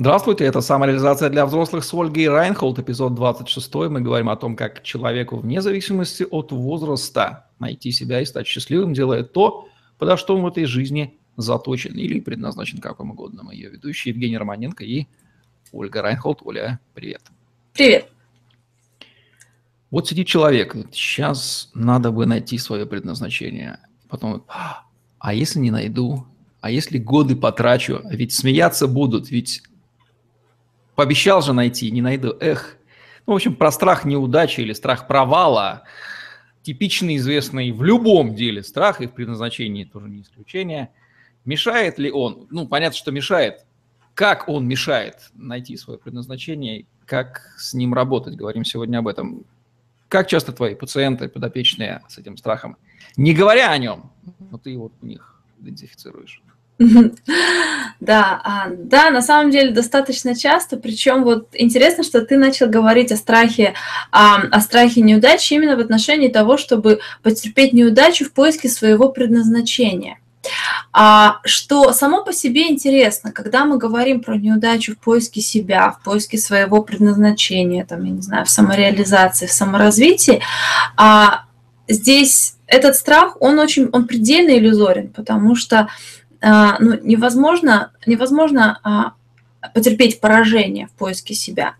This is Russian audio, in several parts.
Здравствуйте, это «Самореализация для взрослых» с Ольгой Райнхолд, эпизод 26. Мы говорим о том, как человеку вне зависимости от возраста найти себя и стать счастливым, делая то, подо что он в этой жизни заточен или предназначен как вам угодно. Мы ее ведущие Евгений Романенко и Ольга Райнхолд. Оля, привет. Привет. Вот сидит человек, сейчас надо бы найти свое предназначение. Потом, а если не найду? А если годы потрачу? Ведь смеяться будут, ведь Пообещал же найти, не найду. Эх. Ну, в общем, про страх неудачи или страх провала. Типичный, известный в любом деле страх, и в предназначении тоже не исключение. Мешает ли он? Ну, понятно, что мешает. Как он мешает найти свое предназначение, как с ним работать, говорим сегодня об этом. Как часто твои пациенты, подопечные с этим страхом, не говоря о нем, но ты его у них идентифицируешь? Да, а, да, на самом деле достаточно часто. Причем вот интересно, что ты начал говорить о страхе, о, о страхе неудачи именно в отношении того, чтобы потерпеть неудачу в поиске своего предназначения. А, что само по себе интересно, когда мы говорим про неудачу в поиске себя, в поиске своего предназначения, там, я не знаю, в самореализации, в саморазвитии, а, здесь этот страх, он очень, он предельно иллюзорен, потому что а, ну, невозможно, невозможно а, потерпеть поражение в поиске себя,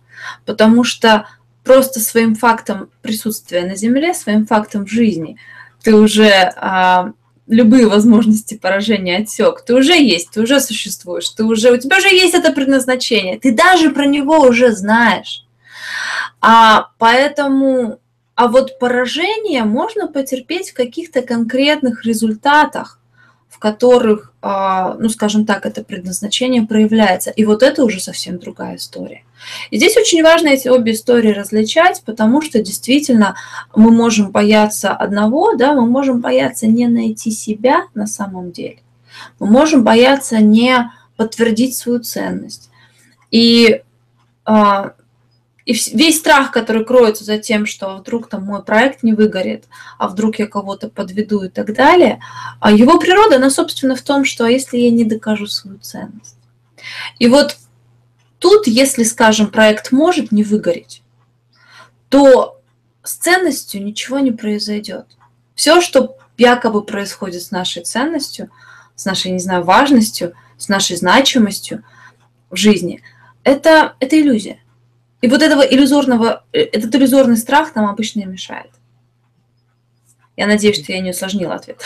потому что просто своим фактом присутствия на Земле, своим фактом жизни, ты уже а, любые возможности поражения отсек. Ты уже есть, ты уже существуешь, ты уже, у тебя уже есть это предназначение, ты даже про него уже знаешь. А, поэтому, а вот поражение можно потерпеть в каких-то конкретных результатах, в которых, а, ну, скажем так, это предназначение проявляется. И вот это уже совсем другая история. И здесь очень важно эти обе истории различать, потому что действительно мы можем бояться одного, да, мы можем бояться не найти себя на самом деле. Мы можем бояться не подтвердить свою ценность. И а, и весь страх, который кроется за тем, что вдруг там мой проект не выгорит, а вдруг я кого-то подведу и так далее, а его природа, она, собственно, в том, что а если я не докажу свою ценность. И вот тут, если, скажем, проект может не выгореть, то с ценностью ничего не произойдет. Все, что якобы происходит с нашей ценностью, с нашей, не знаю, важностью, с нашей значимостью в жизни, это, это иллюзия. И вот этого иллюзорного, э, этот иллюзорный страх нам обычно и мешает. Я надеюсь, что я не усложнила ответ.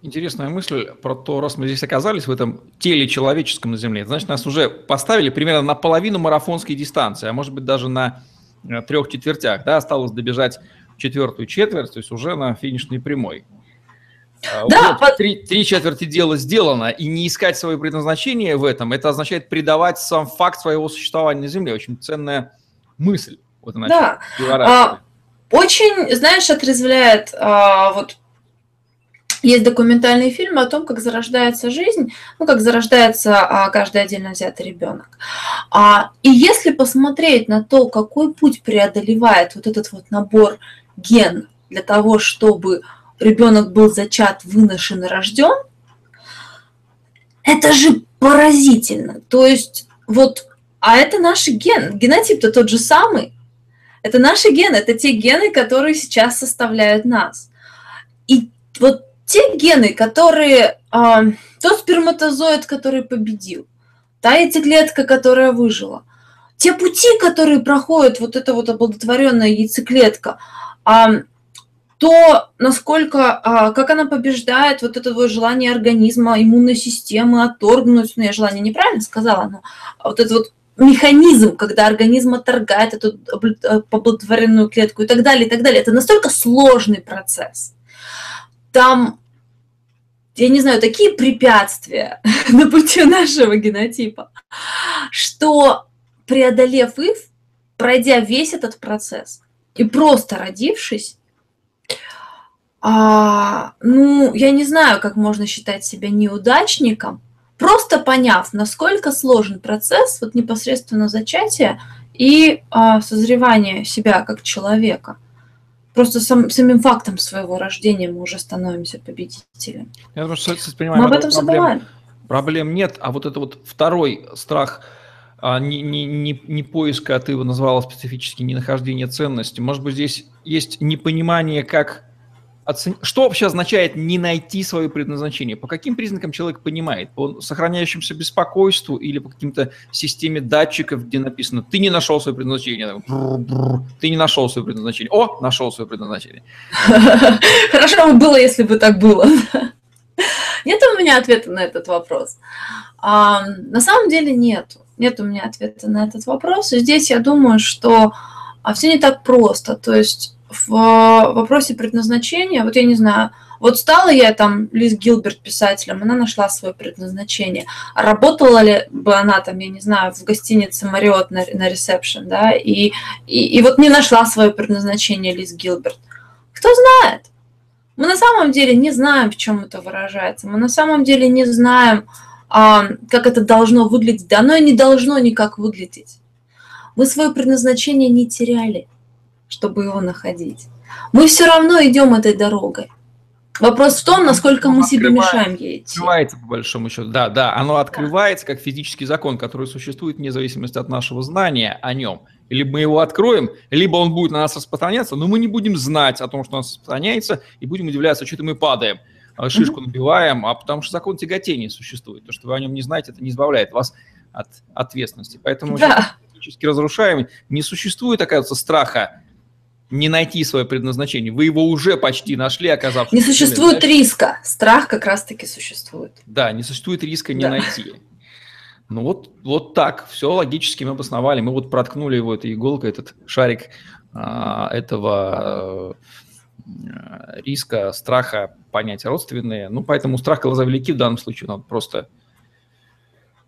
Интересная мысль про то, раз мы здесь оказались в этом теле человеческом на Земле, значит, нас уже поставили примерно на половину марафонской дистанции, а может быть даже на э, трех четвертях, да, осталось добежать четвертую четверть, то есть уже на финишной прямой. А, да, вот, под... три, три четверти дела сделано, и не искать свое предназначение в этом, это означает предавать сам факт своего существования на Земле. Очень ценная мысль. Вот она да. А, очень, знаешь, отрезвляет а, вот есть документальный фильм о том, как зарождается жизнь, ну, как зарождается а, каждый отдельно взятый ребенок. А, и если посмотреть на то, какой путь преодолевает вот этот вот набор ген для того, чтобы ребенок был зачат, выношен и рожден, это же поразительно. То есть вот а это наши гены. Генотип-то тот же самый. Это наши гены, это те гены, которые сейчас составляют нас. И вот те гены, которые... А, тот сперматозоид, который победил, та яйцеклетка, которая выжила, те пути, которые проходит вот эта вот оплодотворенная яйцеклетка, а, то насколько, а, как она побеждает вот это вот желание организма, иммунной системы отторгнуть, ну я желание неправильно сказала, но вот это вот механизм, когда организм отторгает эту оплодотворенную клетку и так далее, и так далее. Это настолько сложный процесс. Там, я не знаю, такие препятствия на пути нашего генотипа, что преодолев их, пройдя весь этот процесс и просто родившись, а, ну, я не знаю, как можно считать себя неудачником, просто поняв, насколько сложен процесс вот непосредственно зачатия и а, созревания себя как человека. Просто сам, самим фактом своего рождения мы уже становимся победителем. Я думаю, что, понимаем, мы об этом проблем, забываем. Проблем нет, а вот это вот второй страх а, не, не, не, не поиска, а ты его назвала специфически не нахождение ценности. Может быть, здесь есть непонимание, как оцен... Что вообще означает не найти свое предназначение? По каким признакам человек понимает? По сохраняющемуся беспокойству или по каким-то системе датчиков, где написано «ты не нашел свое предназначение», «ты не нашел свое предназначение», «о, нашел свое предназначение». Хорошо бы было, если бы так было. Нет у меня ответа на этот вопрос. А, на самом деле нет. Нет у меня ответа на этот вопрос. И здесь я думаю, что а, все не так просто. То есть в вопросе предназначения, вот я не знаю, вот стала я там Лиз Гилберт писателем, она нашла свое предназначение. А работала ли бы она там, я не знаю, в гостинице Мариот на, на ресепшн, да, и, и, и вот не нашла свое предназначение Лиз Гилберт. Кто знает? Мы на самом деле не знаем, в чем это выражается. Мы на самом деле не знаем, а, как это должно выглядеть. Да оно и не должно никак выглядеть. Мы свое предназначение не теряли чтобы его находить. Мы все равно идем этой дорогой. Вопрос в том, насколько мы себе мешаем ей идти. Открывается, по большому счету. Да, да, оно открывается как физический закон, который существует вне зависимости от нашего знания о нем. Либо мы его откроем, либо он будет на нас распространяться, но мы не будем знать о том, что он распространяется, и будем удивляться, что-то мы падаем, а шишку набиваем, а потому что закон тяготения существует. То, что вы о нем не знаете, это не избавляет вас от ответственности. Поэтому да. физически разрушаем. Не существует, оказывается, страха не найти свое предназначение. Вы его уже почти нашли, оказавшись... Не существует знаешь? риска. Страх как раз-таки существует. Да, не существует риска не да. найти. Ну вот, вот так, все логически мы обосновали. Мы вот проткнули его этой иголкой, этот шарик а, этого а, риска, страха, понятия родственные. Ну, поэтому страх глаза велики в данном случае. Надо просто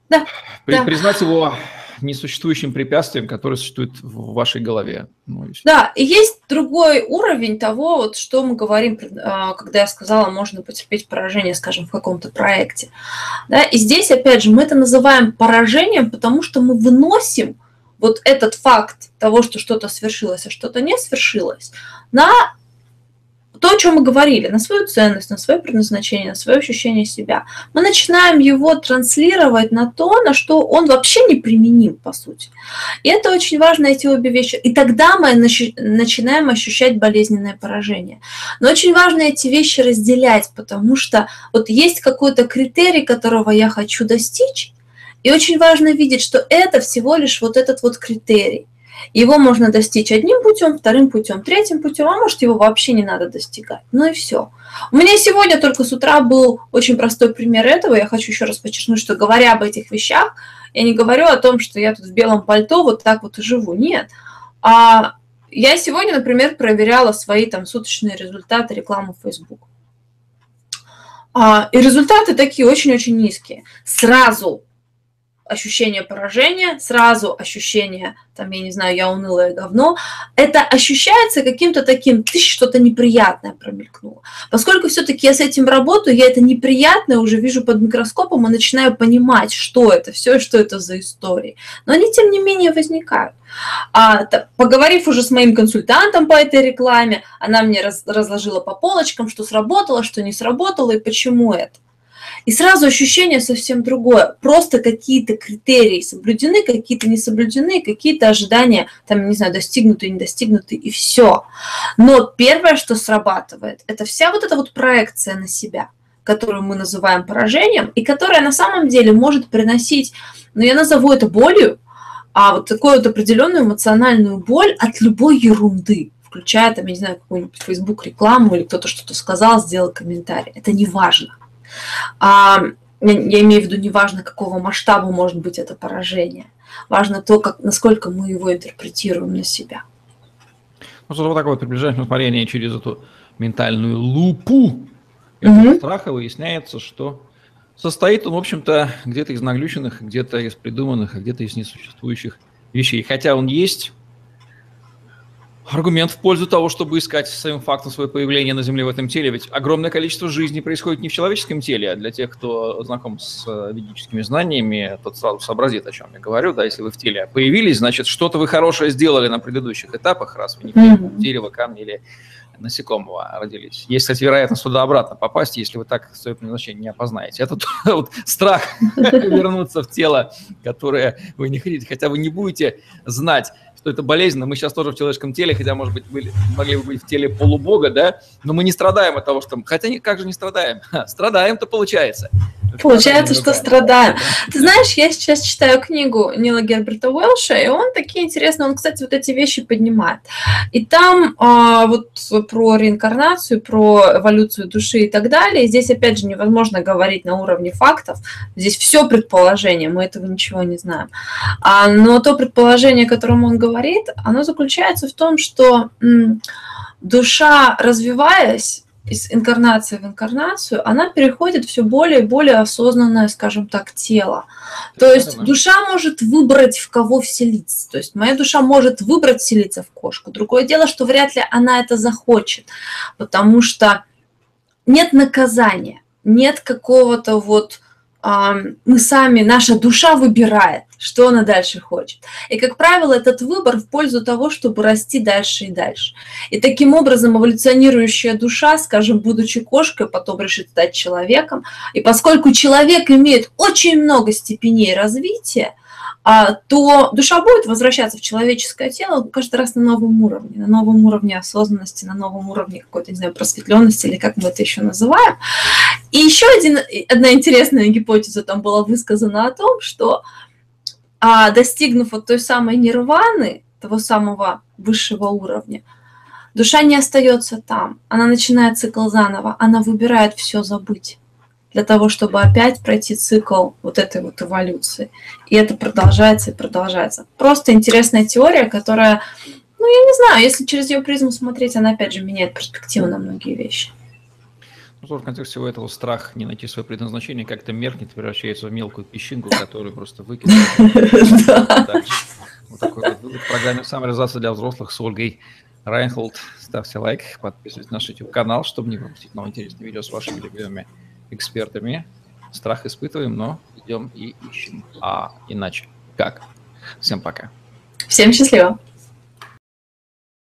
да, при, да. признать его несуществующим препятствием, которое существует в вашей голове. Ну, и да, и есть другой уровень того, вот, что мы говорим, а, когда я сказала, можно потерпеть поражение, скажем, в каком-то проекте. Да, и здесь, опять же, мы это называем поражением, потому что мы выносим вот этот факт того, что что-то свершилось, а что-то не свершилось, на то, о чем мы говорили, на свою ценность, на свое предназначение, на свое ощущение себя, мы начинаем его транслировать на то, на что он вообще не применим, по сути. И это очень важно, эти обе вещи. И тогда мы начинаем ощущать болезненное поражение. Но очень важно эти вещи разделять, потому что вот есть какой-то критерий, которого я хочу достичь, и очень важно видеть, что это всего лишь вот этот вот критерий. Его можно достичь одним путем, вторым путем, третьим путем, а может его вообще не надо достигать. Ну и все. У меня сегодня только с утра был очень простой пример этого. Я хочу еще раз подчеркнуть, что говоря об этих вещах, я не говорю о том, что я тут в белом пальто вот так вот и живу. Нет. А я сегодня, например, проверяла свои там суточные результаты рекламы в Facebook. А, и результаты такие очень-очень низкие. Сразу ощущение поражения, сразу ощущение, там, я не знаю, я унылое говно, это ощущается каким-то таким, ты что-то неприятное промелькнуло. Поскольку все-таки я с этим работаю, я это неприятное уже вижу под микроскопом и начинаю понимать, что это все, что это за истории. Но они, тем не менее, возникают. А, поговорив уже с моим консультантом по этой рекламе, она мне раз, разложила по полочкам, что сработало, что не сработало и почему это. И сразу ощущение совсем другое. Просто какие-то критерии соблюдены, какие-то не соблюдены, какие-то ожидания, там, не знаю, достигнуты, не достигнуты, и все. Но первое, что срабатывает, это вся вот эта вот проекция на себя, которую мы называем поражением, и которая на самом деле может приносить, ну, я назову это болью, а вот такую вот определенную эмоциональную боль от любой ерунды включая, там, я не знаю, какую-нибудь Facebook рекламу или кто-то что-то сказал, сделал комментарий. Это не важно. А, я имею в виду, неважно, какого масштаба может быть это поражение. Важно то, как, насколько мы его интерпретируем на себя. Ну, вот такое вот приближаем смотрение через эту ментальную лупу этого угу. страха выясняется, что состоит он, в общем-то, где-то из наглюченных, где-то из придуманных, а где-то из несуществующих вещей. Хотя он есть, аргумент в пользу того, чтобы искать своим фактом свое появление на Земле в этом теле. Ведь огромное количество жизни происходит не в человеческом теле, а для тех, кто знаком с э, ведическими знаниями, тот сразу сообразит, о чем я говорю. Да, если вы в теле появились, значит, что-то вы хорошее сделали на предыдущих этапах, раз вы не mm-hmm. дерево, камни или насекомого родились. Есть, кстати, вероятность туда-обратно попасть, если вы так свое предназначение не опознаете. Это вот страх вернуться в тело, которое вы не хотите. Хотя вы не будете знать, что это болезненно. Мы сейчас тоже в человеческом теле, хотя, может быть, были, могли бы быть в теле полубога, да, но мы не страдаем от того, что... Хотя как же не страдаем? Страдаем-то получается. Получается, что страдаем. Ты знаешь, я сейчас читаю книгу Нила Герберта Уэлша, и он такие интересные, он, кстати, вот эти вещи поднимает. И там а, вот про реинкарнацию, про эволюцию души и так далее. И здесь, опять же, невозможно говорить на уровне фактов. Здесь все предположение, мы этого ничего не знаем. А, но то предположение, о котором он говорит, оно заключается в том, что м, душа, развиваясь, из инкарнации в инкарнацию, она переходит все более и более осознанное, скажем так, тело. То есть душа может выбрать, в кого вселиться. То есть моя душа может выбрать вселиться в кошку. Другое дело, что вряд ли она это захочет, потому что нет наказания, нет какого-то вот мы сами, наша душа выбирает, что она дальше хочет. И, как правило, этот выбор в пользу того, чтобы расти дальше и дальше. И таким образом эволюционирующая душа, скажем, будучи кошкой, потом решит стать человеком. И поскольку человек имеет очень много степеней развития, то душа будет возвращаться в человеческое тело каждый раз на новом уровне, на новом уровне осознанности, на новом уровне какой-то, не знаю, просветленности или как мы это еще называем. И еще один, одна интересная гипотеза там была высказана о том, что а, достигнув вот той самой нирваны, того самого высшего уровня, душа не остается там, она начинает цикл заново, она выбирает все забыть для того, чтобы опять пройти цикл вот этой вот эволюции. И это продолжается и продолжается. Просто интересная теория, которая, ну, я не знаю, если через ее призму смотреть, она опять же меняет перспективу на многие вещи. Ну, в контексте всего этого страх не найти свое предназначение как-то меркнет, превращается в мелкую песчинку, которую просто выкидывают. Вот такой вот в программе «Самореализация для взрослых» с Ольгой Райнхолд. Ставьте лайк, подписывайтесь на наш YouTube-канал, чтобы не пропустить новые интересные видео с вашими любимыми экспертами. Страх испытываем, но идем и ищем. А иначе как? Всем пока. Всем счастливо.